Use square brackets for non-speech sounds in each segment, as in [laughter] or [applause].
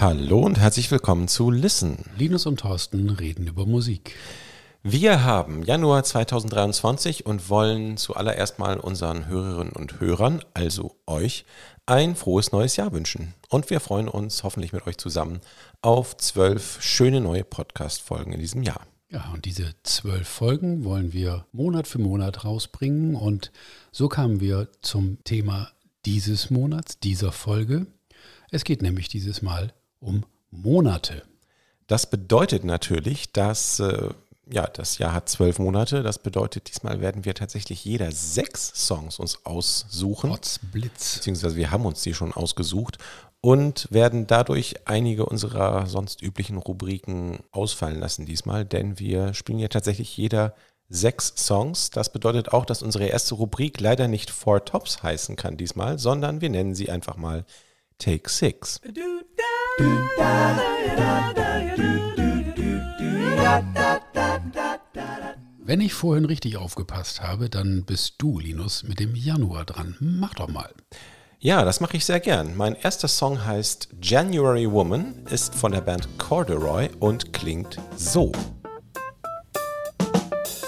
Hallo und herzlich willkommen zu Listen. Linus und Thorsten reden über Musik. Wir haben Januar 2023 und wollen zuallererst mal unseren Hörerinnen und Hörern, also euch, ein frohes neues Jahr wünschen. Und wir freuen uns hoffentlich mit euch zusammen auf zwölf schöne neue Podcast-Folgen in diesem Jahr. Ja, und diese zwölf Folgen wollen wir Monat für Monat rausbringen. Und so kamen wir zum Thema dieses Monats, dieser Folge. Es geht nämlich dieses Mal um Monate. Das bedeutet natürlich, dass äh, ja, das Jahr hat zwölf Monate. Das bedeutet, diesmal werden wir tatsächlich jeder sechs Songs uns aussuchen. Potzblitz. Beziehungsweise wir haben uns die schon ausgesucht und werden dadurch einige unserer sonst üblichen Rubriken ausfallen lassen diesmal, denn wir spielen ja tatsächlich jeder sechs Songs. Das bedeutet auch, dass unsere erste Rubrik leider nicht Four Tops heißen kann diesmal, sondern wir nennen sie einfach mal Take Six. Wenn ich vorhin richtig aufgepasst habe, dann bist du, Linus, mit dem Januar dran. Mach doch mal. Ja, das mache ich sehr gern. Mein erster Song heißt January Woman, ist von der Band Corduroy und klingt so.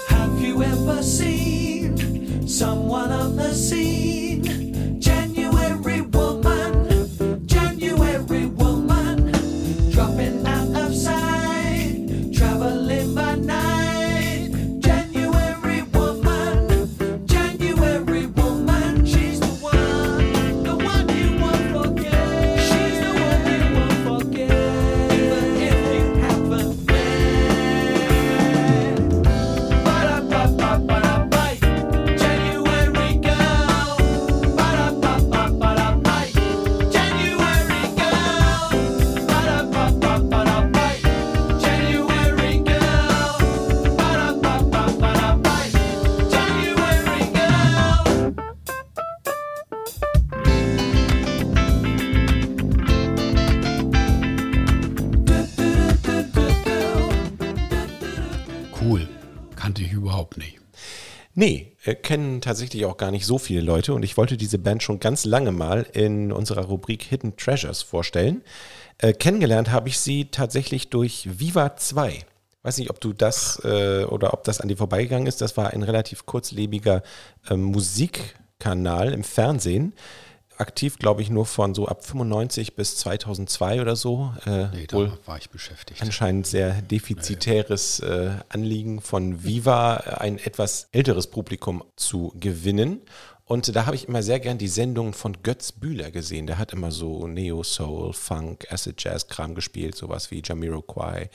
Have you ever seen someone on the scene? Nee, äh, kennen tatsächlich auch gar nicht so viele Leute und ich wollte diese Band schon ganz lange mal in unserer Rubrik Hidden Treasures vorstellen. Äh, kennengelernt habe ich sie tatsächlich durch Viva 2. Weiß nicht, ob du das äh, oder ob das an dir vorbeigegangen ist. Das war ein relativ kurzlebiger äh, Musikkanal im Fernsehen aktiv, glaube ich, nur von so ab 95 bis 2002 oder so. Äh, nee, da war ich beschäftigt. Anscheinend sehr defizitäres äh, Anliegen von Viva, ein etwas älteres Publikum zu gewinnen. Und da habe ich immer sehr gern die Sendungen von Götz Bühler gesehen. Der hat immer so Neo-Soul, Funk, Acid Jazz-Kram gespielt, sowas wie Jamiroquai,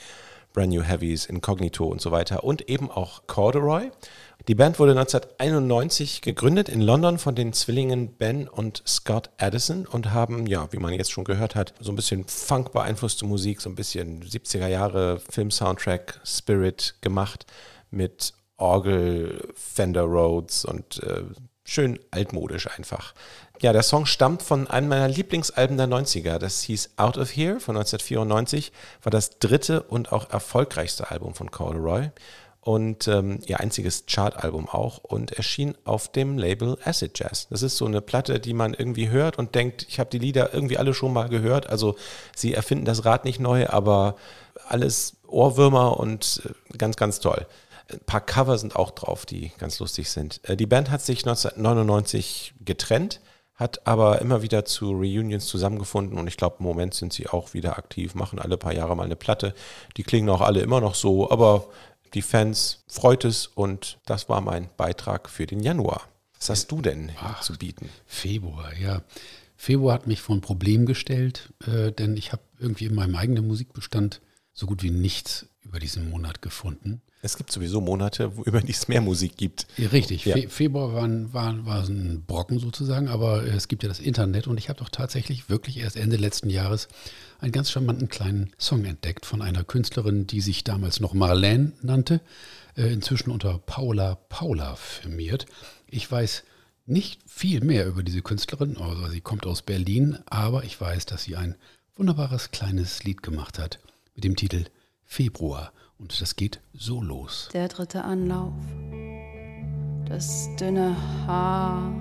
Brand New Heavies, Incognito und so weiter. Und eben auch Corduroy. Die Band wurde 1991 gegründet in London von den Zwillingen Ben und Scott Addison und haben, ja, wie man jetzt schon gehört hat, so ein bisschen Funk beeinflusste Musik, so ein bisschen 70er Jahre Film-Soundtrack Spirit gemacht mit Orgel, Fender Rhodes und äh, schön altmodisch einfach. Ja, der Song stammt von einem meiner Lieblingsalben der 90er. Das hieß Out of Here von 1994, war das dritte und auch erfolgreichste Album von Corduroy und ähm, ihr einziges Chartalbum auch und erschien auf dem Label Acid Jazz. Das ist so eine Platte, die man irgendwie hört und denkt, ich habe die Lieder irgendwie alle schon mal gehört. Also sie erfinden das Rad nicht neu, aber alles Ohrwürmer und äh, ganz, ganz toll. Ein paar Cover sind auch drauf, die ganz lustig sind. Äh, die Band hat sich 1999 getrennt, hat aber immer wieder zu Reunions zusammengefunden und ich glaube, im Moment sind sie auch wieder aktiv, machen alle paar Jahre mal eine Platte. Die klingen auch alle immer noch so, aber die Fans freut es und das war mein Beitrag für den Januar. Was hast du denn Ach, zu bieten? Februar, ja. Februar hat mich vor ein Problem gestellt, äh, denn ich habe irgendwie in meinem eigenen Musikbestand so gut wie nichts über diesen Monat gefunden. Es gibt sowieso Monate, wo über die es mehr Musik gibt. Ja, richtig. Ja. Fe Februar war, war, war ein Brocken sozusagen, aber es gibt ja das Internet und ich habe doch tatsächlich wirklich erst Ende letzten Jahres einen ganz charmanten kleinen Song entdeckt von einer Künstlerin, die sich damals noch Marlene nannte, äh, inzwischen unter Paula Paula firmiert. Ich weiß nicht viel mehr über diese Künstlerin, also sie kommt aus Berlin, aber ich weiß, dass sie ein wunderbares kleines Lied gemacht hat mit dem Titel Februar. Und das geht so los. Der dritte Anlauf, das dünne Haar,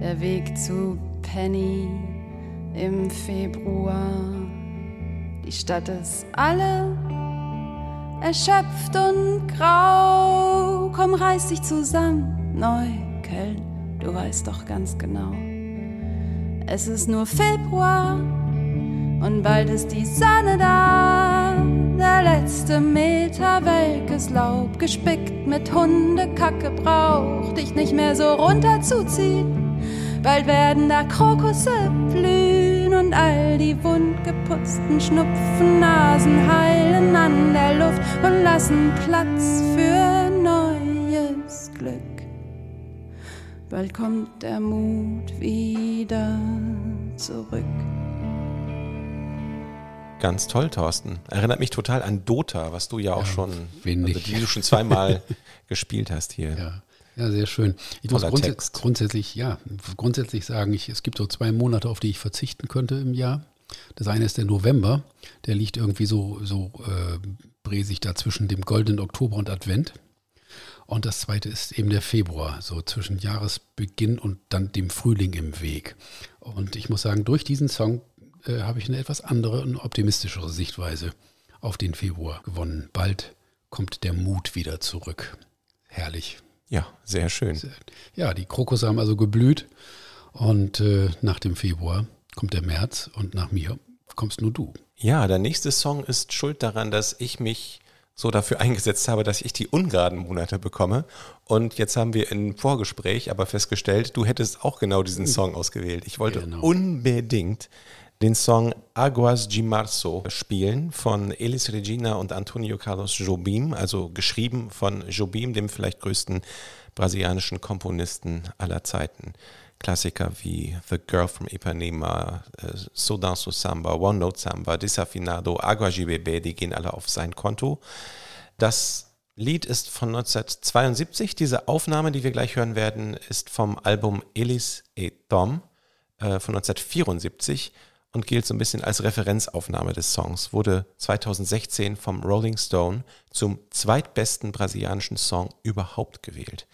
der Weg zu Penny im Februar. Die Stadt ist alle erschöpft und grau. Komm, reiß dich zusammen, Neukölln, du weißt doch ganz genau. Es ist nur Februar und bald ist die Sonne da. Der letzte Meter welkes Laub, gespickt mit Hundekacke, braucht dich nicht mehr so runterzuziehen. Bald werden da Krokusse blühen und all die wundgeputzten Schnupfennasen heilen an der Luft und lassen Platz für neues Glück. Bald kommt der Mut wieder zurück. Ganz toll, Thorsten. Erinnert mich total an Dota, was du ja auch Ja, schon, also die du schon zweimal [laughs] gespielt hast hier. Ja, ja sehr schön. Ich muss Toller grundsä Text. grundsätzlich, ja, grundsätzlich sagen, ich, es gibt so zwei Monate, auf die ich verzichten könnte im Jahr. Das eine ist der November, der liegt irgendwie so, so äh, bresig da zwischen dem goldenen Oktober und Advent. Und das zweite ist eben der Februar, so zwischen Jahresbeginn und dann dem Frühling im Weg. Und ich muss sagen, durch diesen Song äh, habe ich eine etwas andere und optimistischere Sichtweise auf den Februar gewonnen. Bald kommt der Mut wieder zurück. Herrlich. Ja, sehr schön. Ja, die Krokusse haben also geblüht und äh, nach dem Februar kommt der März und nach mir kommst nur du. Ja, der nächste Song ist schuld daran, dass ich mich so dafür eingesetzt habe, dass ich die ungeraden Monate bekomme. Und jetzt haben wir im Vorgespräch aber festgestellt, du hättest auch genau diesen Song ausgewählt. Ich wollte Genau. unbedingt den Song Aguas de Marzo spielen von Elis Regina und Antonio Carlos Jobim, also geschrieben von Jobim, dem vielleicht größten brasilianischen Komponisten aller Zeiten. Klassiker wie The Girl from Ipanema, äh, So Danço Samba, One Note Samba, Desafinado, Agua de die gehen alle auf sein Konto. Das Lied ist von 1972. Diese Aufnahme, die wir gleich hören werden, ist vom Album Elis et Tom äh, von 1974 und gilt so ein bisschen als Referenzaufnahme des Songs. Wurde 2016 vom Rolling Stone zum zweitbesten brasilianischen Song überhaupt gewählt.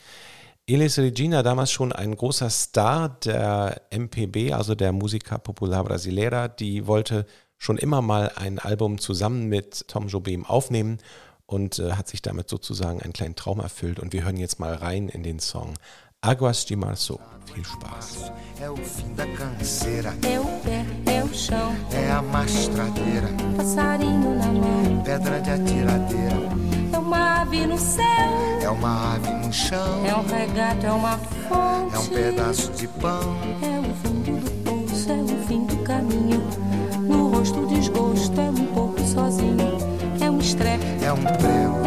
Elis Regina, damals schon ein großer Star der MPB, also der Música Popular Brasileira, die wollte schon immer mal ein Album zusammen mit Tom Jobim aufnehmen und äh, hat sich damit sozusagen einen kleinen Traum erfüllt. Und wir hören jetzt mal rein in den Song Aguas de Março. Viel Spaß. É o fim da canseira, É o pé, é o chão, é a mastradeira, passarinho na mão. pedra de atiradeira, É uma ave no céu, é uma ave no chão, é um regato, é uma fonte. é um pedaço de pão, É o fundo do poço, é o fim do caminho. No rosto desgosto, é um pouco sozinho. É um estrepe, é um prego,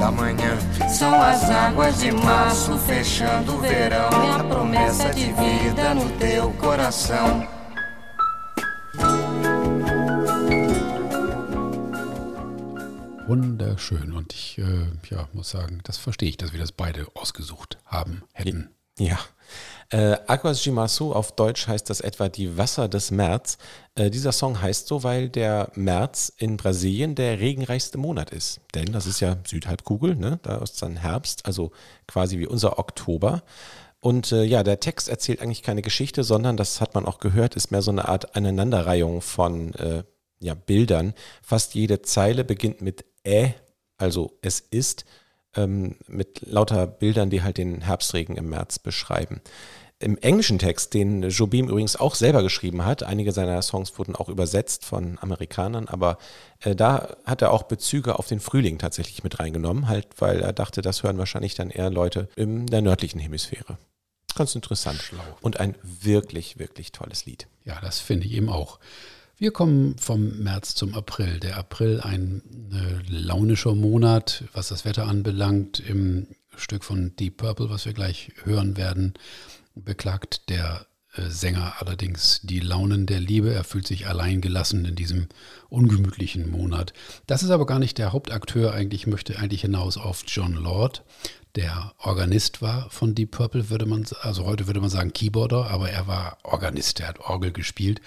Da manhã. São as águas de março fechando o verão. É a promessa de vida no teu coração. Wunderschön. Und ich äh, ja, muss sagen, das verstehe ich, dass wir das beide ausgesucht haben, hätten. Ja. Äh, Aguas de Março auf Deutsch heißt das etwa die Wasser des März. Äh, dieser Song heißt so, weil der März in Brasilien der regenreichste Monat ist. Denn das ist ja Südhalbkugel, ne? da ist dann Herbst, also quasi wie unser Oktober. Und äh, ja, der Text erzählt eigentlich keine Geschichte, sondern, das hat man auch gehört, ist mehr so eine Art Aneinanderreihung von äh, ja, Bildern. Fast jede Zeile beginnt mit Ä, also es ist, ähm, mit lauter Bildern, die halt den Herbstregen im März beschreiben. Im englischen Text, den Jobim übrigens auch selber geschrieben hat, einige seiner Songs wurden auch übersetzt von Amerikanern, aber äh, da hat er auch Bezüge auf den Frühling tatsächlich mit reingenommen, halt, weil er dachte, das hören wahrscheinlich dann eher Leute in der nördlichen Hemisphäre. Ganz interessant. Und ein wirklich, wirklich tolles Lied. Ja, das finde ich eben auch. Wir kommen vom März zum April. Der April ein äh, launischer Monat, was das Wetter anbelangt. Im Stück von Deep Purple, was wir gleich hören werden, beklagt der äh, Sänger allerdings die Launen der Liebe. Er fühlt sich allein gelassen in diesem ungemütlichen Monat. Das ist aber gar nicht der Hauptakteur. Eigentlich möchte eigentlich hinaus auf John Lord, der Organist war von Deep Purple, würde man, also heute würde man sagen Keyboarder, aber er war Organist, er hat Orgel gespielt.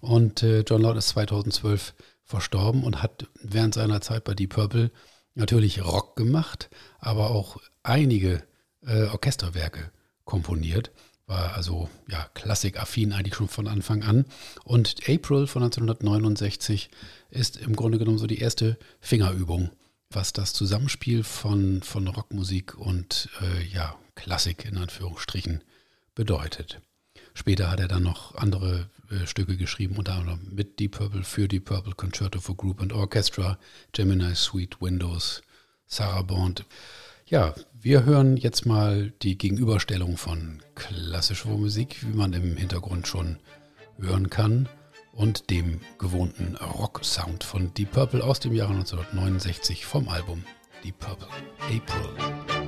Und äh, John Lord ist 2012 verstorben und hat während seiner Zeit bei Deep Purple natürlich Rock gemacht, aber auch einige äh, Orchesterwerke komponiert. War also ja klassikaffin eigentlich schon von Anfang an. Und April von 1969 ist im Grunde genommen so die erste Fingerübung, was das Zusammenspiel von, von Rockmusik und äh, ja, Klassik in Anführungsstrichen bedeutet. Später hat er dann noch andere äh, Stücke geschrieben, unter anderem mit Deep Purple, für Deep Purple, Concerto for Group and Orchestra, Gemini Suite, Windows, Sarah Bond. Ja, wir hören jetzt mal die Gegenüberstellung von klassischer Musik, wie man im Hintergrund schon hören kann, und dem gewohnten Rock-Sound von Deep Purple aus dem Jahre 1969 vom Album Deep Purple April.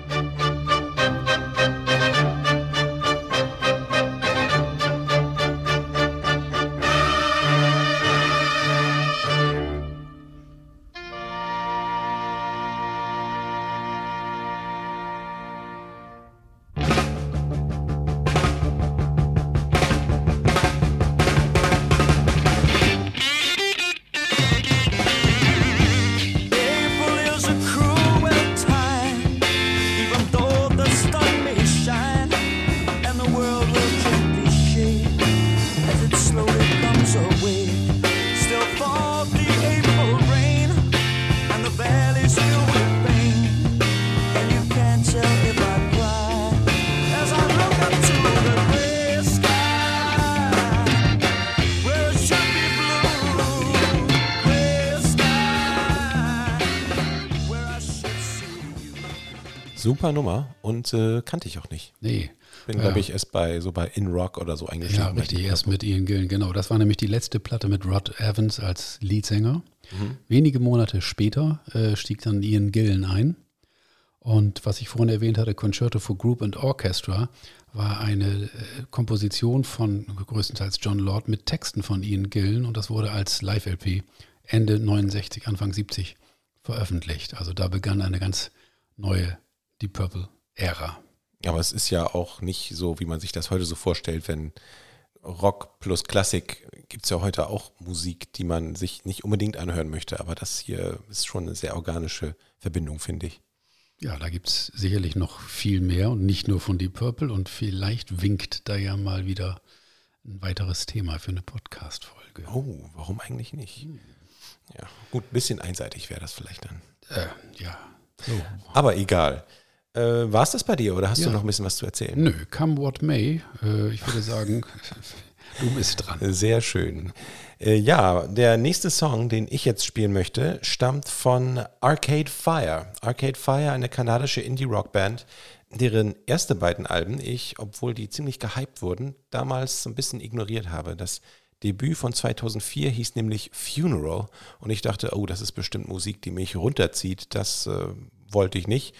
Super Nummer und äh, kannte ich auch nicht. Nee. Bin, Ja. glaube ich, erst bei so bei In Rock oder so Ja, eingestiegen. richtig, erst mit Ian Gillen, genau. Das war nämlich die letzte Platte mit Rod Evans als Leadsänger. Wenige Monate später äh, stieg dann Ian Gillen ein. Und was ich vorhin erwähnt hatte, Concerto for Group and Orchestra, war eine äh, Komposition von größtenteils John Lord mit Texten von Ian Gillen und das wurde als Live-LP Ende 69, Anfang 70 veröffentlicht. Also da begann eine ganz neue Deep Purple-Ära. Aber es ist ja auch nicht so, wie man sich das heute so vorstellt, wenn Rock plus Klassik gibt es ja heute auch Musik, die man sich nicht unbedingt anhören möchte. Aber das hier ist schon eine sehr organische Verbindung, finde ich. Ja, da gibt es sicherlich noch viel mehr und nicht nur von Deep Purple und vielleicht winkt da ja mal wieder ein weiteres Thema für eine Podcast-Folge. Oh, warum eigentlich nicht? Ja, gut, ein bisschen einseitig wäre das vielleicht dann. Äh, ja. So. Aber egal. Äh, War es das bei dir oder hast Ja. du noch ein bisschen was zu erzählen? Nö, come what may. Äh, ich würde [laughs] sagen, du bist dran. Sehr schön. Äh, ja, der nächste Song, den ich jetzt spielen möchte, stammt von Arcade Fire. Arcade Fire, eine kanadische Indie-Rock-Band, deren erste beiden Alben ich, obwohl die ziemlich gehypt wurden, damals so ein bisschen ignoriert habe. Das Debüt von 2004 hieß nämlich Funeral und ich dachte, oh, das ist bestimmt Musik, die mich runterzieht. Das äh, wollte ich nicht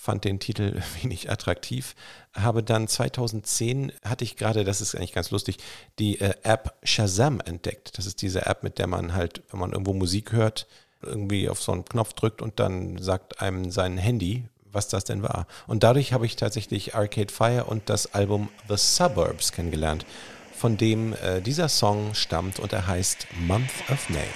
fand den Titel [laughs] wenig attraktiv, habe dann 2010, hatte ich gerade, das ist eigentlich ganz lustig, die äh, App Shazam entdeckt. Das ist diese App, mit der man halt, wenn man irgendwo Musik hört, irgendwie auf so einen Knopf drückt und dann sagt einem sein Handy, was das denn war. Und dadurch habe ich tatsächlich Arcade Fire und das Album The Suburbs kennengelernt, von dem äh, dieser Song stammt und er heißt Month of May.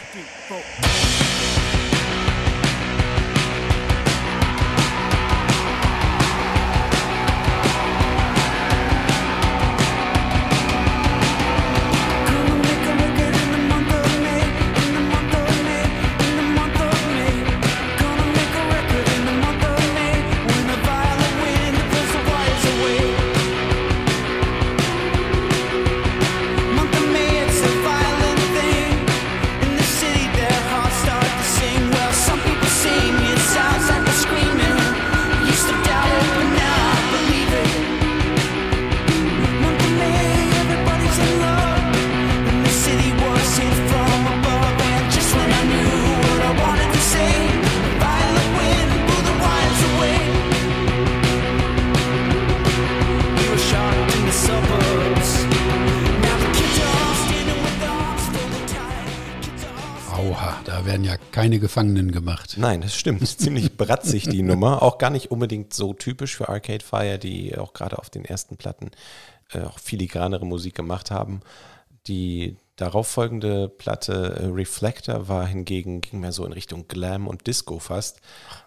Da werden ja keine Gefangenen gemacht. Nein, das stimmt. Ziemlich bratzig die Nummer. Auch gar nicht unbedingt so typisch für Arcade Fire, die auch gerade auf den ersten Platten äh, auch filigranere Musik gemacht haben. Die darauffolgende Platte äh, Reflector war hingegen, ging mehr so in Richtung Glam und Disco fast.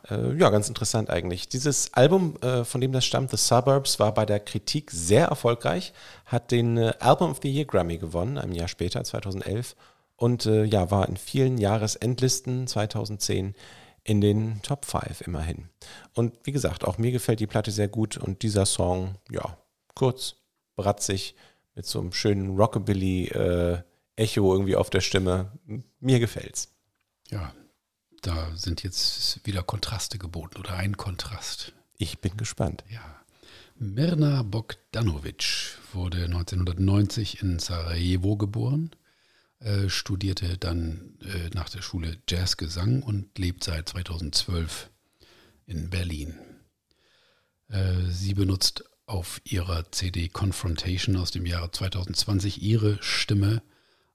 Äh, ja, ganz interessant eigentlich. Dieses Album, äh, von dem das stammt, The Suburbs, war bei der Kritik sehr erfolgreich, hat den äh, Album of the Year Grammy gewonnen, ein Jahr später, 2011. Und äh, ja, war in vielen Jahresendlisten 2010 in den Top 5 immerhin. Und wie gesagt, auch mir gefällt die Platte sehr gut und dieser Song, ja, kurz, bratzig, mit so einem schönen Rockabilly äh, Echo irgendwie auf der Stimme. Mir gefällt's. Ja, da sind jetzt wieder Kontraste geboten oder ein Kontrast. Ich bin gespannt. Ja. Mirna Bogdanovic wurde 1990 in Sarajevo geboren, äh, studierte dann äh, nach der Schule Jazzgesang und lebt seit 2012 in Berlin. Äh, sie benutzt auf ihrer CD Confrontation aus dem Jahre 2020 ihre Stimme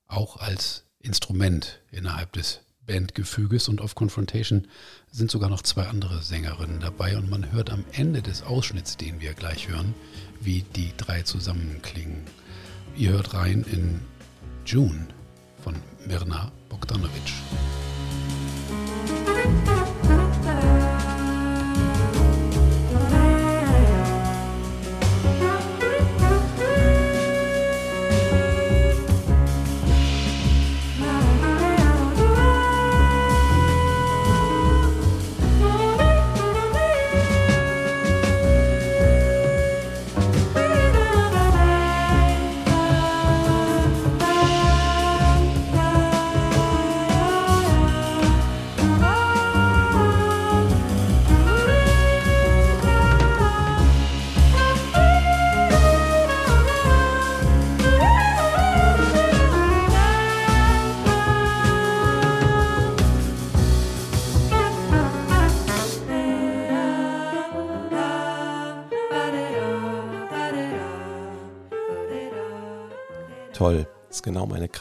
auch als Instrument innerhalb des Bandgefüges und auf Confrontation sind sogar noch zwei andere Sängerinnen dabei und man hört am Ende des Ausschnitts, den wir gleich hören, wie die drei zusammenklingen. Ihr hört rein in June von Mirna Bogdanovic.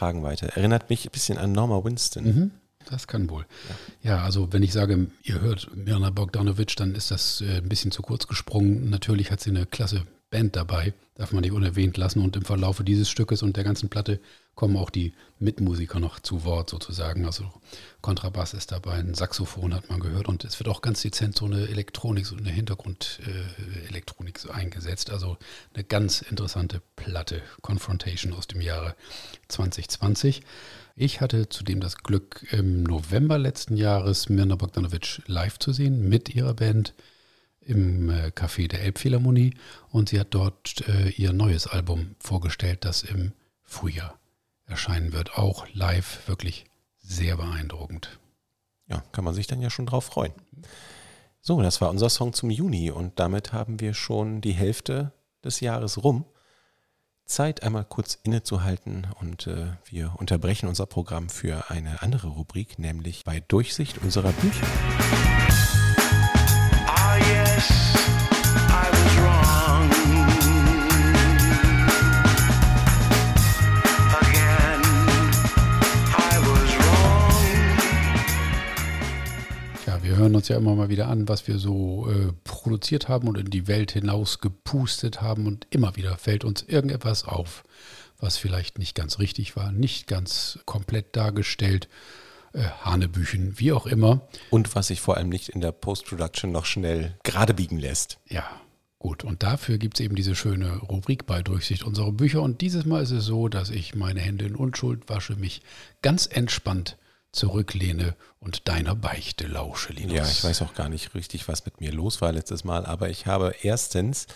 Kragenweite. Erinnert mich ein bisschen an Norma Winston. Mhm, das kann wohl. Ja. ja, also wenn ich sage, ihr hört Mirna Bogdanovic, dann ist das äh, ein bisschen zu kurz gesprungen. Natürlich hat sie eine klasse Band dabei, darf man nicht unerwähnt lassen. Und im Verlaufe dieses Stückes und der ganzen Platte kommen auch die Mitmusiker noch zu Wort sozusagen. Also Kontrabass ist dabei, ein Saxophon hat man gehört und es wird auch ganz dezent so eine Elektronik, so eine Hintergrundelektronik so eingesetzt. Also eine ganz interessante Platte, Confrontation aus dem Jahre 2020. Ich hatte zudem das Glück, im November letzten Jahres Mirna Bogdanovic live zu sehen mit ihrer Band im äh, Café der Elbphilharmonie und sie hat dort äh, ihr neues Album vorgestellt, das im Frühjahr erscheinen wird. Auch live wirklich sehr beeindruckend. Ja, kann man sich dann ja schon drauf freuen. So, das war unser Song zum Juni und damit haben wir schon die Hälfte des Jahres rum. Zeit, einmal kurz innezuhalten und äh, wir unterbrechen unser Programm für eine andere Rubrik, nämlich bei Durchsicht unserer Bücher. Hören uns ja immer mal wieder an, was wir so äh, produziert haben und in die Welt hinaus gepustet haben und immer wieder fällt uns irgendetwas auf, was vielleicht nicht ganz richtig war, nicht ganz komplett dargestellt, äh, Hanebüchen, wie auch immer. Und was sich vor allem nicht in der Post-Production noch schnell gerade biegen lässt. Ja, gut. Und dafür gibt es eben diese schöne Rubrik bei Durchsicht unserer Bücher. Und dieses Mal ist es so, dass ich meine Hände in Unschuld wasche, mich ganz entspannt zurücklehne und deiner Beichte lausche, Linus. Ja, ich weiß auch gar nicht richtig, was mit mir los war letztes Mal, aber ich habe erstens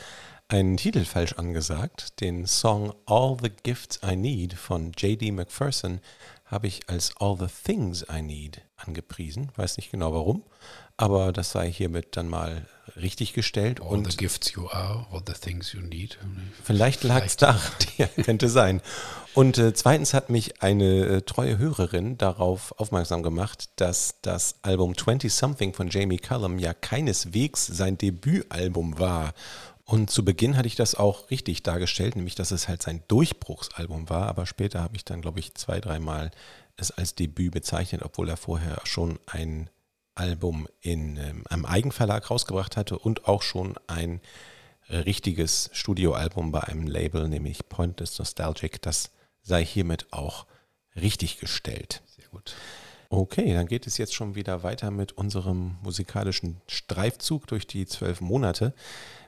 einen Titel falsch angesagt. Den Song All the Gifts I Need von J.D. McPherson habe ich als All the Things I Need angepriesen. Weiß nicht genau warum, aber das sei hiermit dann mal richtig gestellt. All und the gifts you are, all the things you need. Vielleicht lag es da, [laughs] ja, könnte sein. Und äh, zweitens hat mich eine äh, treue Hörerin darauf aufmerksam gemacht, dass das Album 20 Something von Jamie Cullum ja keineswegs sein Debütalbum war. Und zu Beginn hatte ich das auch richtig dargestellt, nämlich dass es halt sein Durchbruchsalbum war, aber später habe ich dann, glaube ich, zwei, dreimal es als Debüt bezeichnet, obwohl er vorher schon ein Album in ähm, einem Eigenverlag rausgebracht hatte und auch schon ein richtiges Studioalbum bei einem Label, nämlich Pointless Nostalgic. Das sei hiermit auch richtig gestellt. Sehr gut. Okay, dann geht es jetzt schon wieder weiter mit unserem musikalischen Streifzug durch die zwölf Monate.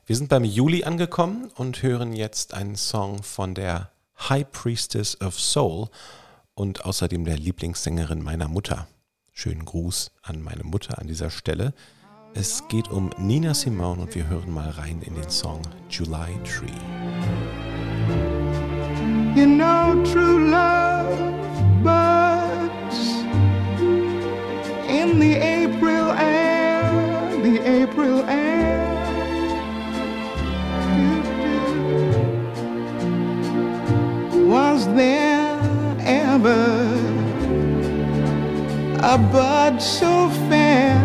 Wir sind beim Juli angekommen und hören jetzt einen Song von der High Priestess of Soul und außerdem der Lieblingssängerin meiner Mutter. Schönen Gruß an meine Mutter an dieser Stelle. Es geht um Nina Simone und wir hören mal rein in den Song July Tree. You know true love buds in the April air, the April air. A bud so fair?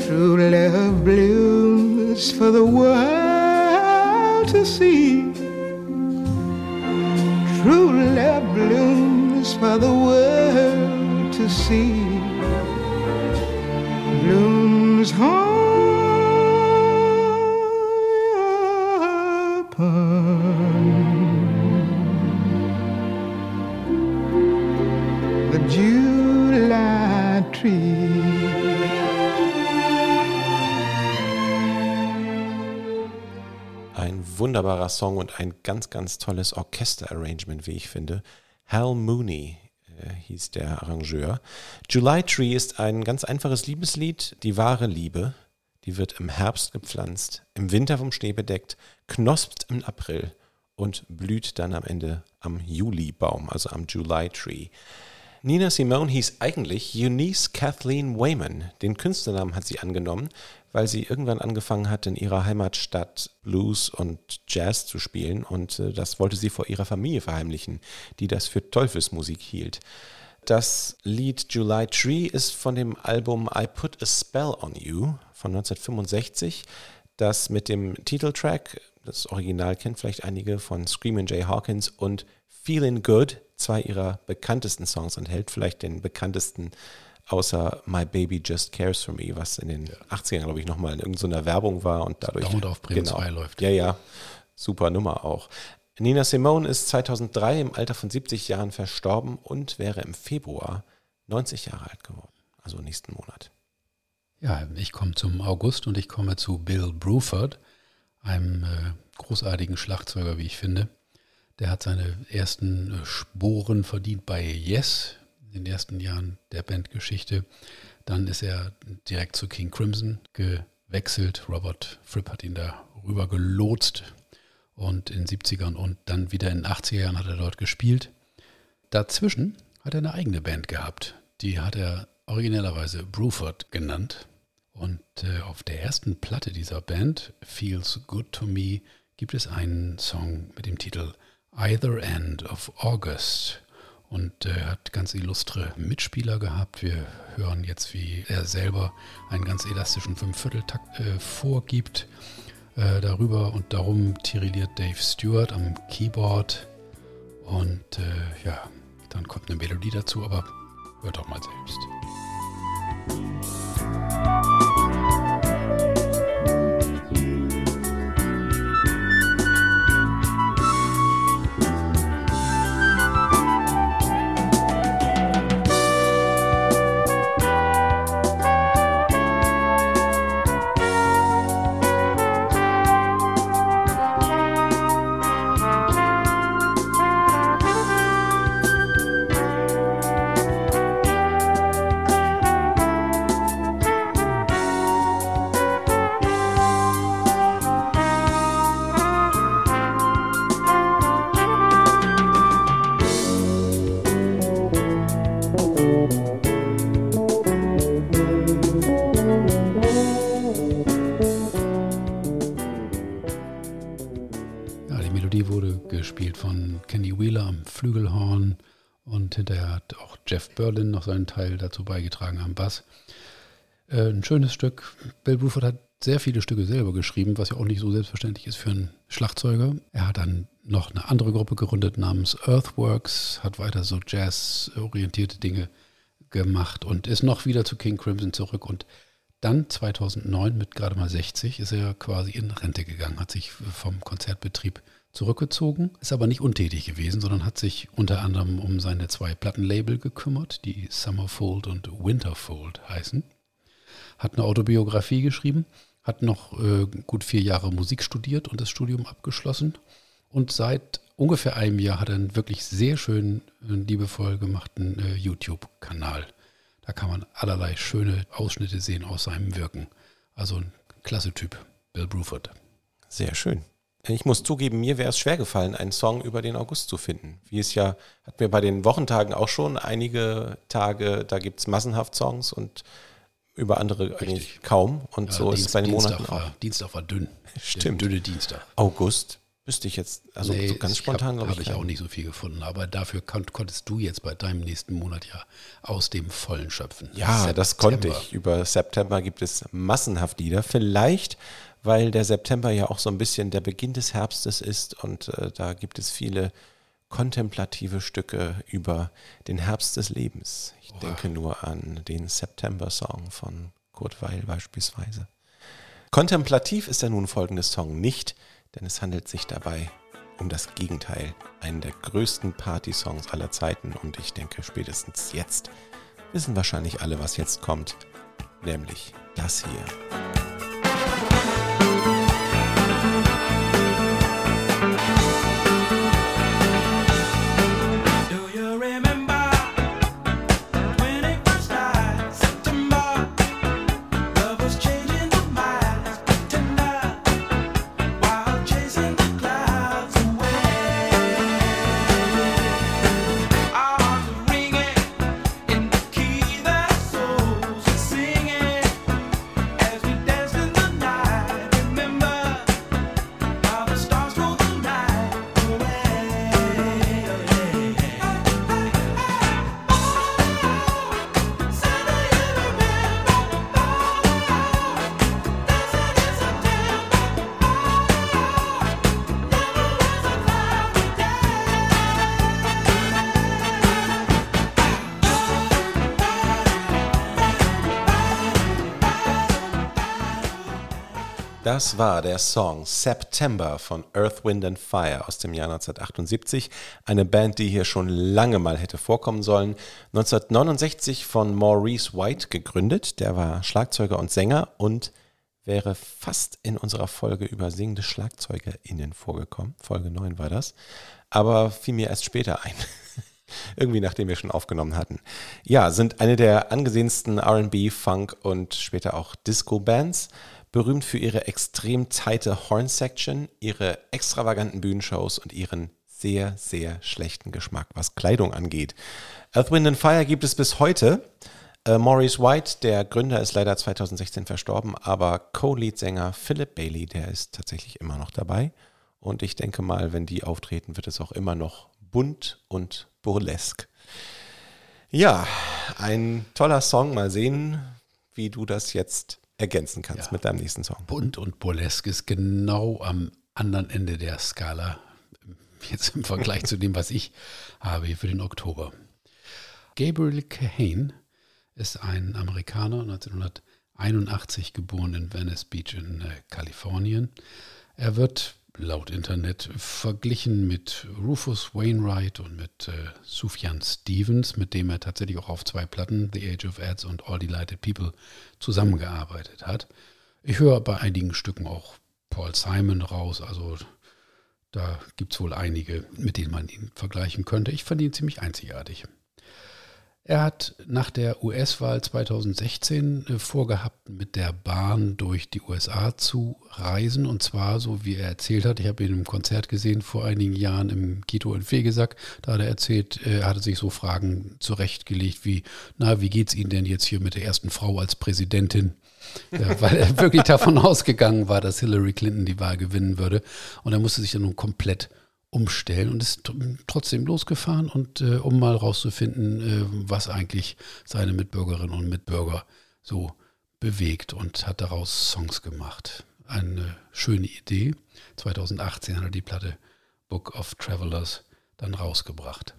True love blooms for the world to see. True love blooms for the world to see. Blooms high tree. Ein wunderbarer Song und ein ganz, ganz tolles Orchesterarrangement, wie ich finde. Hal Mooney äh, hieß der Arrangeur. July Tree ist ein ganz einfaches Liebeslied, die wahre Liebe. Die wird im Herbst gepflanzt, im Winter vom Schnee bedeckt, knospt im April und blüht dann am Ende am Julibaum, also am July Tree. Nina Simone hieß eigentlich Eunice Kathleen Wayman. Den Künstlernamen hat sie angenommen, weil sie irgendwann angefangen hat, in ihrer Heimatstadt Blues und Jazz zu spielen und äh, das wollte sie vor ihrer Familie verheimlichen, die das für Teufelsmusik hielt. Das Lied July Tree ist von dem Album I Put a Spell on You von 1965, das mit dem Titeltrack, das Original kennt vielleicht einige von Screamin' Jay Hawkins und Feeling Good, zwei ihrer bekanntesten Songs enthält, vielleicht den bekanntesten außer My Baby Just Cares for Me, was in den 80ern, glaube ich, nochmal in irgendeiner Werbung war und dadurch. Dauernd auf Bremen 2 läuft. Ja, ja. Super Nummer auch. Nina Simone ist 2003 im Alter von 70 Jahren verstorben und wäre im Februar 90 Jahre alt geworden. Also nächsten Monat. Ja, ich komme zum August und ich komme zu Bill Bruford, einem äh, großartigen Schlagzeuger, wie ich finde. Der hat seine ersten äh, Sporen verdient bei Yes in den ersten Jahren der Bandgeschichte. Dann ist er direkt zu King Crimson gewechselt. Robert Fripp hat ihn da rüber gelotst und in den 70ern und dann wieder in den 80er Jahren hat er dort gespielt. Dazwischen hat er eine eigene Band gehabt. Die hat er originellerweise Bruford genannt. Und äh, auf der ersten Platte dieser Band, Feels Good to Me, gibt es einen Song mit dem Titel Either End of August. Und äh, hat ganz illustre Mitspieler gehabt. Wir hören jetzt, wie er selber einen ganz elastischen Fünfvierteltakt äh, vorgibt. Äh, darüber und darum tirilliert Dave Stewart am Keyboard. Und äh, ja, dann kommt eine Melodie dazu, aber hört doch mal selbst. Die Melodie wurde gespielt von Kenny Wheeler am Flügelhorn und hinterher hat auch Jeff Berlin noch seinen Teil dazu beigetragen am Bass. Äh, ein schönes Stück. Bill Bruford hat sehr viele Stücke selber geschrieben, was ja auch nicht so selbstverständlich ist für einen Schlagzeuger. Er hat dann noch eine andere Gruppe gegründet namens Earthworks, hat weiter so Jazz-orientierte Dinge gemacht und ist noch wieder zu King Crimson zurück und dann 2009 mit gerade mal 60 ist er quasi in Rente gegangen, hat sich vom Konzertbetrieb zurückgezogen, ist aber nicht untätig gewesen, sondern hat sich unter anderem um seine zwei Plattenlabel gekümmert, die Summerfold und Winterfold heißen. Hat eine Autobiografie geschrieben, hat noch äh, gut vier Jahre Musik studiert und das Studium abgeschlossen. Und seit ungefähr einem Jahr hat er einen wirklich sehr schönen, äh, liebevoll gemachten äh, YouTube-Kanal. Da kann man allerlei schöne Ausschnitte sehen aus seinem Wirken. Also ein klasse Typ, Bill Bruford. Sehr schön. Ich muss zugeben, mir wäre es schwer gefallen, einen Song über den August zu finden. Wie es ja, hat mir bei den Wochentagen auch schon einige Tage, da gibt es massenhaft Songs und über andere eigentlich kaum. Und Ja, so ist es bei den Dienstag Monaten war, auch. Dienstag war dünn. Stimmt. Der dünne Dienstag. August wüsste ich jetzt, also so ganz spontan, glaube ich. Habe ich auch nicht so viel gefunden. Aber dafür kon konntest du jetzt bei deinem nächsten Monat ja aus dem Vollen schöpfen. Ja, das September. konnte ich. Über September gibt es massenhaft Lieder. Vielleicht, weil der September ja auch so ein bisschen der Beginn des Herbstes ist und äh, da gibt es viele kontemplative Stücke über den Herbst des Lebens. Ich denke nur an den September-Song von Kurt Weil beispielsweise. Kontemplativ ist der nun folgende Song nicht, denn es handelt sich dabei um das Gegenteil. Einen der größten Party-Songs aller Zeiten und ich denke spätestens jetzt wissen wahrscheinlich alle, was jetzt kommt, nämlich das hier. Das war der Song September von Earth, Wind and Fire aus dem Jahr 1978. Eine Band, die hier schon lange mal hätte vorkommen sollen. 1969 von Maurice White gegründet. Der war Schlagzeuger und Sänger und wäre fast in unserer Folge über singende SchlagzeugerInnen vorgekommen. Folge 9 war das. Aber fiel mir erst später ein. [laughs] Irgendwie nachdem wir schon aufgenommen hatten. Ja, sind eine der angesehensten RB, Funk und später auch Disco-Bands. Berühmt für ihre extrem tighte Horn-Section, ihre extravaganten Bühnenshows und ihren sehr, sehr schlechten Geschmack, was Kleidung angeht. Earth, Wind and Fire gibt es bis heute. Äh, Maurice White, der Gründer, ist leider 2016 verstorben, aber Co-Lead-Sänger Philip Bailey, der ist tatsächlich immer noch dabei. Und ich denke mal, wenn die auftreten, wird es auch immer noch bunt und burlesk. Ja, ein toller Song. Mal sehen, wie du das jetzt ergänzen kannst Ja. mit deinem nächsten Song. Bunt und burlesk ist genau am anderen Ende der Skala. Jetzt im Vergleich zu dem, was ich habe hier für den Oktober. Gabriel Kahane ist ein Amerikaner, 1981 geboren in Venice Beach in äh, Kalifornien. Er wird laut Internet verglichen mit Rufus Wainwright und mit äh, Sufjan Stevens, mit dem er tatsächlich auch auf zwei Platten, The Age of Ads und All Delighted People, zusammengearbeitet hat. Ich höre bei einigen Stücken auch Paul Simon raus, also da gibt es wohl einige, mit denen man ihn vergleichen könnte. Ich fand ihn ziemlich einzigartig. Er hat nach der US-Wahl 2016 äh, vorgehabt, mit der Bahn durch die USA zu reisen. Und zwar, so wie er erzählt hat, ich habe ihn im Konzert gesehen vor einigen Jahren im Kito in Fegesack. Da hat er erzählt, äh, er hatte sich so Fragen zurechtgelegt wie, na, wie geht's Ihnen denn jetzt hier mit der ersten Frau als Präsidentin? Ja, [laughs] weil er wirklich davon [laughs] ausgegangen war, dass Hillary Clinton die Wahl gewinnen würde. Und er musste sich dann nun komplett umstellen und ist tr- trotzdem losgefahren und äh, um mal rauszufinden, äh, was eigentlich seine Mitbürgerinnen und Mitbürger so bewegt und hat daraus Songs gemacht. Eine schöne Idee. 2018 hat er die Platte Book of Travelers dann rausgebracht.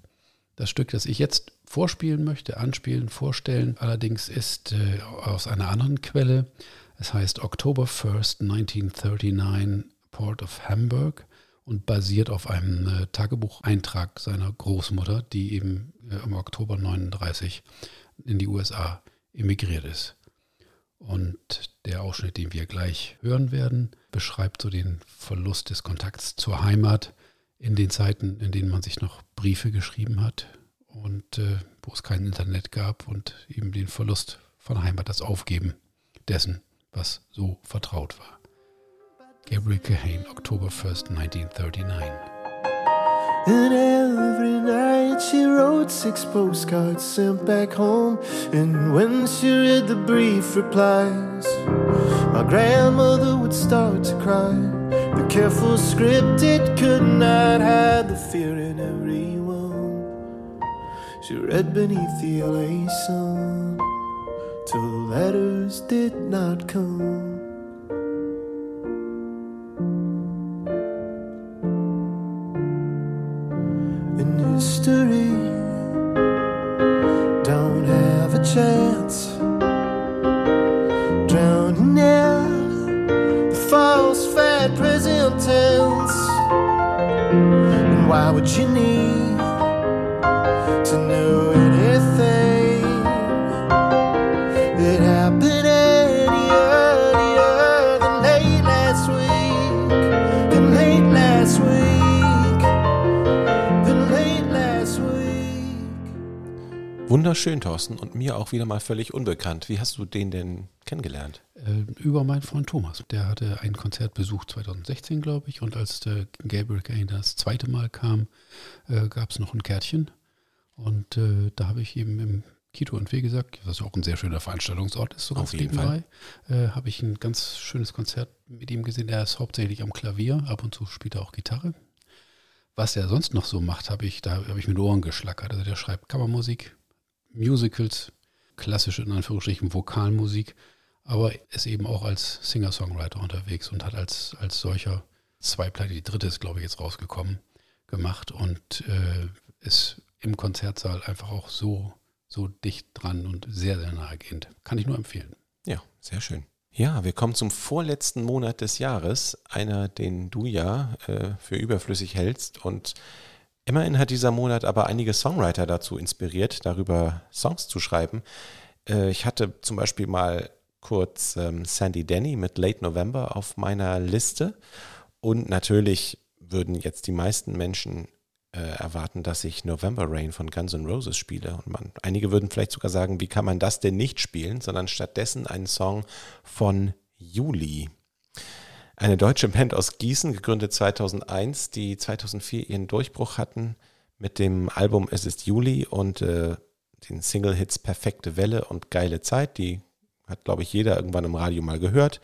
Das Stück, das ich jetzt vorspielen möchte, anspielen, vorstellen, allerdings ist äh, aus einer anderen Quelle. Es heißt October 1st, 1939, Port of Hamburg und basiert auf einem äh, Tagebucheintrag seiner Großmutter, die eben äh, im Oktober 39 in die USA emigriert ist. Und der Ausschnitt, den wir gleich hören werden, beschreibt so den Verlust des Kontakts zur Heimat in den Zeiten, in denen man sich noch Briefe geschrieben hat und äh, wo es kein Internet gab und eben den Verlust von Heimat, das Aufgeben dessen, was so vertraut war. Gabriel Kahane, October 1st, 1939. And every night she wrote six postcards sent back home. And when she read the brief replies, my grandmother would start to cry. The careful script, it could not hide the fear in everyone. She read beneath the LA sun till the letters did not come. History don't have a chance. Drowning in the false fat present tense. And why would you need Wunderschön, Thorsten, und mir auch wieder mal völlig unbekannt. Wie hast du den denn kennengelernt? Äh, über meinen Freund Thomas. Der hatte ein Konzert besucht 2016, glaube ich. Und als der Gabriel Kane das zweite Mal kam, äh, gab es noch ein Kärtchen. Und äh, da habe ich ihm im Kito und wie gesagt, was ja auch ein sehr schöner Veranstaltungsort ist, so Auf jeden nebenbei, äh, habe ich ein ganz schönes Konzert mit ihm gesehen. Er ist hauptsächlich am Klavier, ab und zu spielt er auch Gitarre. Was er sonst noch so macht, habe ich, da habe ich mit Ohren geschlackert. Also der schreibt Kammermusik, Musicals, klassische in Anführungsstrichen Vokalmusik, aber ist eben auch als Singer-Songwriter unterwegs und hat als, als solcher zwei Platte, die dritte ist, glaube ich, jetzt rausgekommen, gemacht und äh, ist im Konzertsaal einfach auch so, so dicht dran und sehr, sehr nahegehend. Kann ich nur empfehlen. Ja, sehr schön. Ja, wir kommen zum vorletzten Monat des Jahres, einer, den du ja äh, für überflüssig hältst. Und immerhin hat dieser Monat aber einige Songwriter dazu inspiriert, darüber Songs zu schreiben. Äh, ich hatte zum Beispiel mal kurz ähm, Sandy Denny mit Late November auf meiner Liste. Und natürlich würden jetzt die meisten Menschen äh, erwarten, dass ich November Rain von Guns N' Roses spiele. Und man, einige würden vielleicht sogar sagen, wie kann man das denn nicht spielen, sondern stattdessen einen Song von Juli. Eine deutsche Band aus Gießen, gegründet 2001, die 2004 ihren Durchbruch hatten mit dem Album Es ist Juli und äh, den Single-Hits Perfekte Welle und Geile Zeit. Die hat, glaube ich, jeder irgendwann im Radio mal gehört.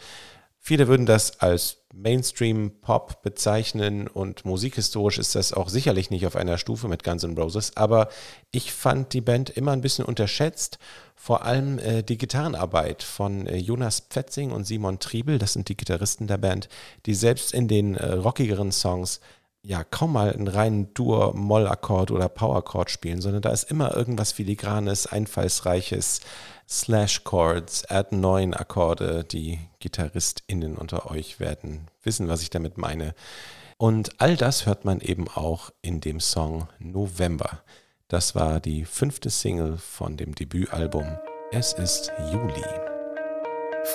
Viele würden das als Mainstream-Pop bezeichnen und musikhistorisch ist das auch sicherlich nicht auf einer Stufe mit Guns N' Roses, aber ich fand die Band immer ein bisschen unterschätzt, vor allem äh, die Gitarrenarbeit von äh, Jonas Pfetzing und Simon Triebel, das sind die Gitarristen der Band, die selbst in den äh, rockigeren Songs ja kaum mal einen reinen Dur-Moll-Akkord oder Power-Akkord spielen, sondern da ist immer irgendwas Filigranes, Einfallsreiches, Slash-Chords, Add 9 Akkorde. Die GitarristInnen unter euch werden wissen, was ich damit meine. Und all das hört man eben auch in dem Song November. Das war die fünfte Single von dem Debütalbum Es ist Juli.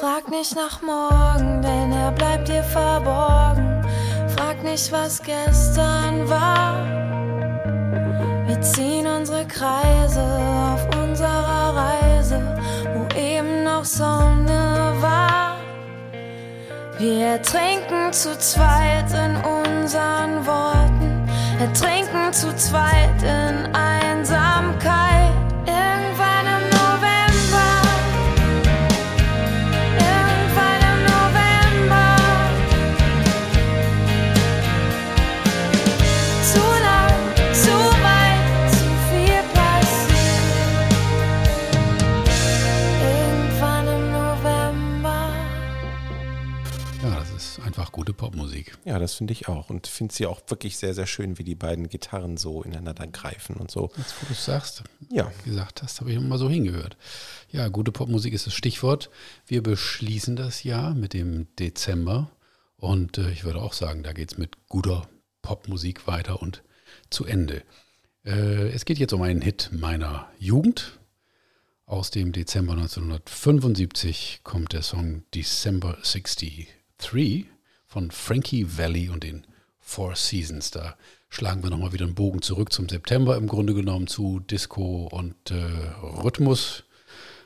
Frag nicht nach morgen, denn er bleibt dir verborgen. Frag nicht, was gestern war. Wir ziehen unsere Kreise eben noch Sonne war. Wir ertrinken zu zweit in unseren Worten, ertrinken zu zweit in Einsamkeit. Das finde ich auch. Und finde sie auch wirklich sehr, sehr schön, wie die beiden Gitarren so ineinander greifen und so. Jetzt, wo du es sagst, Ja. gesagt hast, habe ich immer so hingehört. Ja, gute Popmusik ist das Stichwort. Wir beschließen das Jahr mit dem Dezember. Und äh, ich würde auch sagen, da geht es mit guter Popmusik weiter und zu Ende. Äh, es geht jetzt um einen Hit meiner Jugend. Aus dem Dezember 1975 kommt der Song December 63 von Frankie Valli und den Four Seasons. Da schlagen wir nochmal wieder einen Bogen zurück zum September im Grunde genommen zu Disco und äh, Rhythmus.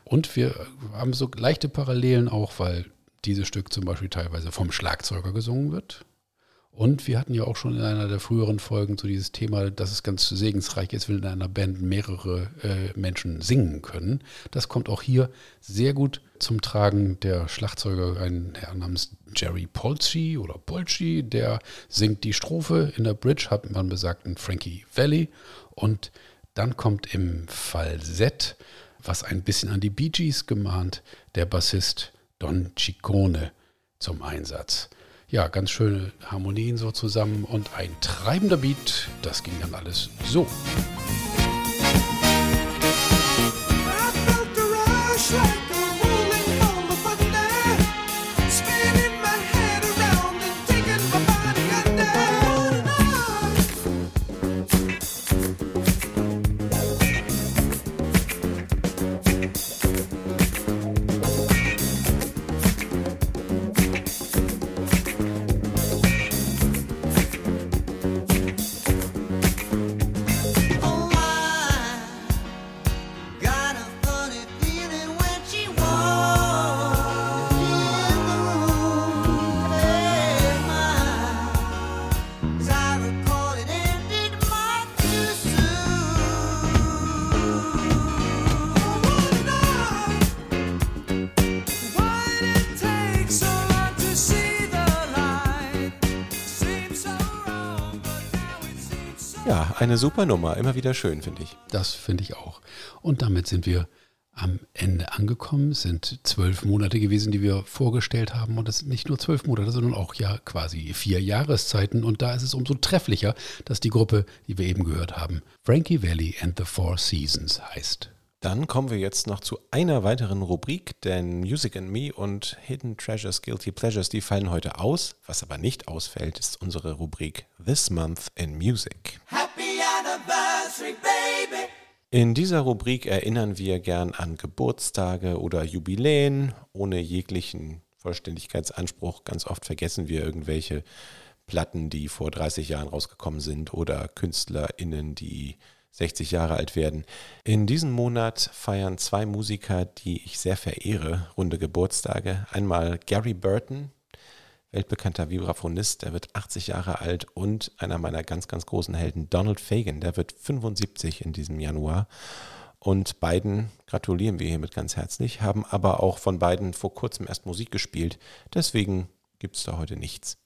Und wir haben so leichte Parallelen auch, weil dieses Stück zum Beispiel teilweise vom Schlagzeuger gesungen wird. Und wir hatten ja auch schon in einer der früheren Folgen so dieses Thema, dass es ganz segensreich ist, wenn in einer Band mehrere äh, Menschen singen können. Das kommt auch hier sehr gut zum Tragen. Der Schlagzeuger, ein Herr namens Jerry Polci oder Polci, der singt die Strophe. In der Bridge hat man besagten Frankie Valley. Und dann kommt im Falsett, was ein bisschen an die Bee Gees gemahnt, der Bassist Don Ciccone zum Einsatz. Ja, ganz schöne Harmonien so zusammen und ein treibender Beat. Das ging dann alles so. I felt a rush like Ja, eine super Nummer. Immer wieder schön, finde ich. Das finde ich auch. Und damit sind wir am Ende angekommen. Es sind zwölf Monate gewesen, die wir vorgestellt haben. Und das sind nicht nur zwölf Monate, sondern auch ja quasi vier Jahreszeiten. Und da ist es umso trefflicher, dass die Gruppe, die wir eben gehört haben, Frankie Valley and the Four Seasons heißt. Dann kommen wir jetzt noch zu einer weiteren Rubrik, denn Music and Me und Hidden Treasures, Guilty Pleasures, die fallen heute aus. Was aber nicht ausfällt, ist unsere Rubrik This Month in Music. Happy anniversary, baby. In dieser Rubrik erinnern wir gern an Geburtstage oder Jubiläen ohne jeglichen Vollständigkeitsanspruch. Ganz oft vergessen wir irgendwelche Platten, die vor 30 Jahren rausgekommen sind oder KünstlerInnen, die 60 Jahre alt werden. In diesem Monat feiern zwei Musiker, die ich sehr verehre, runde Geburtstage. Einmal Gary Burton, weltbekannter Vibraphonist, der wird 80 Jahre alt und einer meiner ganz, ganz großen Helden, Donald Fagen, der wird 75 in diesem Januar. Und beiden gratulieren wir hiermit ganz herzlich, haben aber auch von beiden vor kurzem erst Musik gespielt. Deswegen gibt es da heute nichts.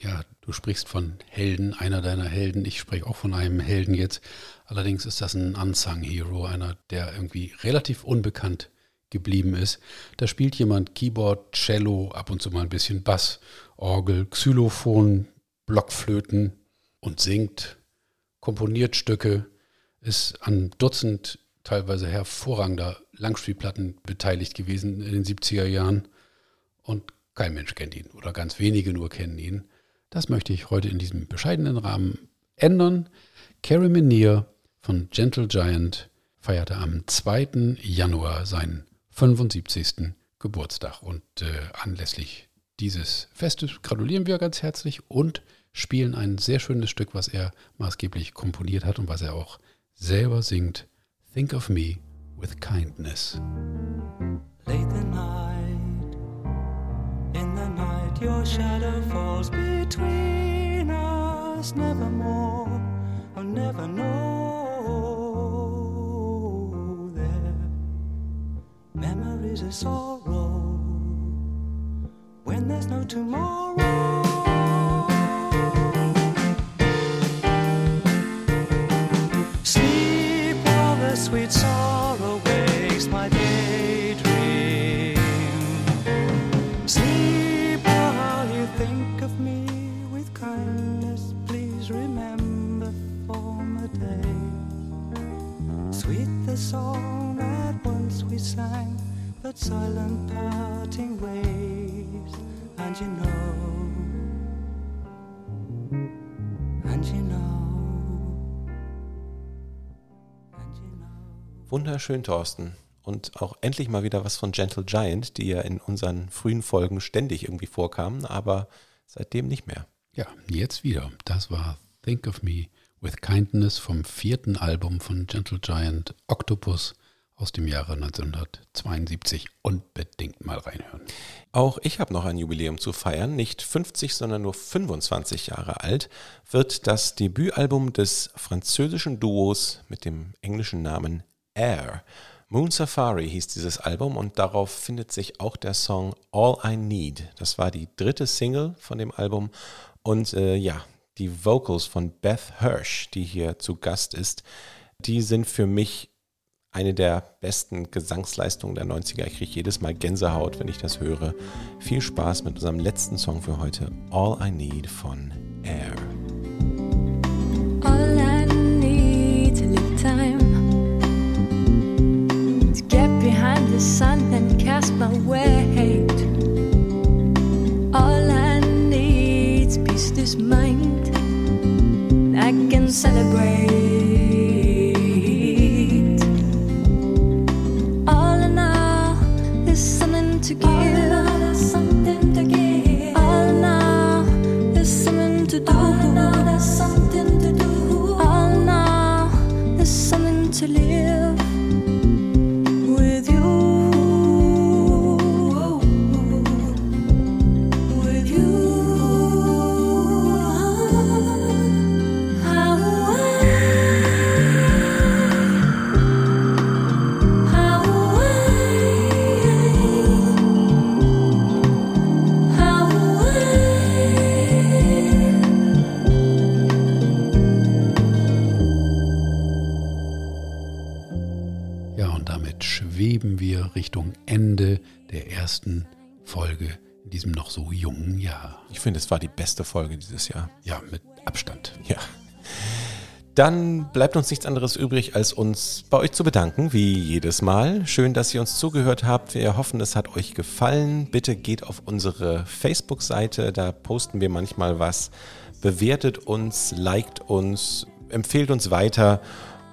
Ja, du sprichst von Helden, einer deiner Helden. Ich spreche auch von einem Helden jetzt. Allerdings ist das ein Unsung Hero, einer, der irgendwie relativ unbekannt geblieben ist. Da spielt jemand Keyboard, Cello, ab und zu mal ein bisschen Bass, Orgel, Xylophon, Blockflöten und singt, komponiert Stücke, ist an Dutzend teilweise hervorragender Langspielplatten beteiligt gewesen in den 70er Jahren und kein Mensch kennt ihn oder ganz wenige nur kennen ihn. Das möchte ich heute in diesem bescheidenen Rahmen ändern. Carrie Menier von Gentle Giant feierte am 2. Januar seinen 75. Geburtstag. Und äh, anlässlich dieses Festes gratulieren wir ganz herzlich und spielen ein sehr schönes Stück, was er maßgeblich komponiert hat und was er auch selber singt. Think of me with kindness. Late the night, in the night, your shadow falls between us. Nevermore, I'll never know there. Memories of sorrow when there's no tomorrow. remember former days. Sweet the song that once we sang, but silent parting waves. And you know, and you know. And you know. Wunderschön, Thorsten und auch endlich mal wieder was von Gentle Giant, die ja in unseren frühen Folgen ständig irgendwie vorkamen, aber seitdem nicht mehr. Ja, jetzt wieder. Das war Think of Me with Kindness vom vierten Album von Gentle Giant Octopus aus dem Jahre 1972. Unbedingt mal reinhören. Auch ich habe noch ein Jubiläum zu feiern, nicht 50, sondern nur 25 Jahre alt, wird das Debütalbum des französischen Duos mit dem englischen Namen Air. Moon Safari hieß dieses Album und darauf findet sich auch der Song All I Need. Das war die dritte Single von dem Album und äh, ja, die Vocals von Beth Hirsch, die hier zu Gast ist, die sind für mich eine der besten Gesangsleistungen der 90er. Ich kriege jedes Mal Gänsehaut, wenn ich das höre. Viel Spaß mit unserem letzten Song für heute, All I Need von Air. All I need is time to get behind the sun and cast my weight. Folge in diesem noch so jungen Jahr. Ich finde, es war die beste Folge dieses Jahr. Ja, mit Abstand. Ja. Dann bleibt uns nichts anderes übrig, als uns bei euch zu bedanken, wie jedes Mal. Schön, dass ihr uns zugehört habt. Wir hoffen, es hat euch gefallen. Bitte geht auf unsere Facebook-Seite, da posten wir manchmal was. Bewertet uns, liked uns, empfehlt uns weiter.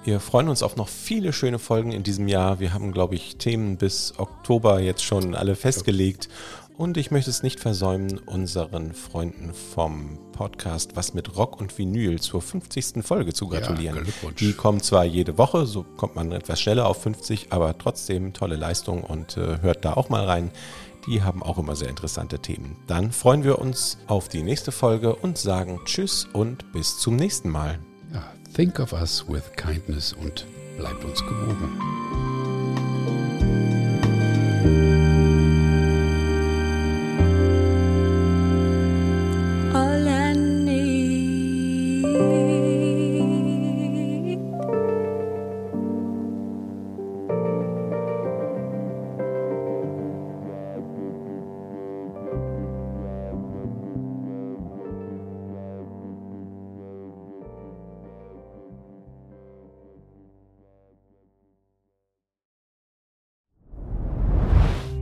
Wir freuen uns auf noch viele schöne Folgen in diesem Jahr. Wir haben, glaube ich, Themen bis Oktober jetzt schon alle festgelegt. Und ich möchte es nicht versäumen, unseren Freunden vom Podcast Was mit Rock und Vinyl zur 50. Folge zu gratulieren. Ja. Die kommen zwar jede Woche, so kommt man etwas schneller auf 50, aber trotzdem tolle Leistung und äh, hört da auch mal rein. Die haben auch immer sehr interessante Themen. Dann freuen wir uns auf die nächste Folge und sagen Tschüss und bis zum nächsten Mal. Ja, think of us with kindness und bleibt uns gewogen.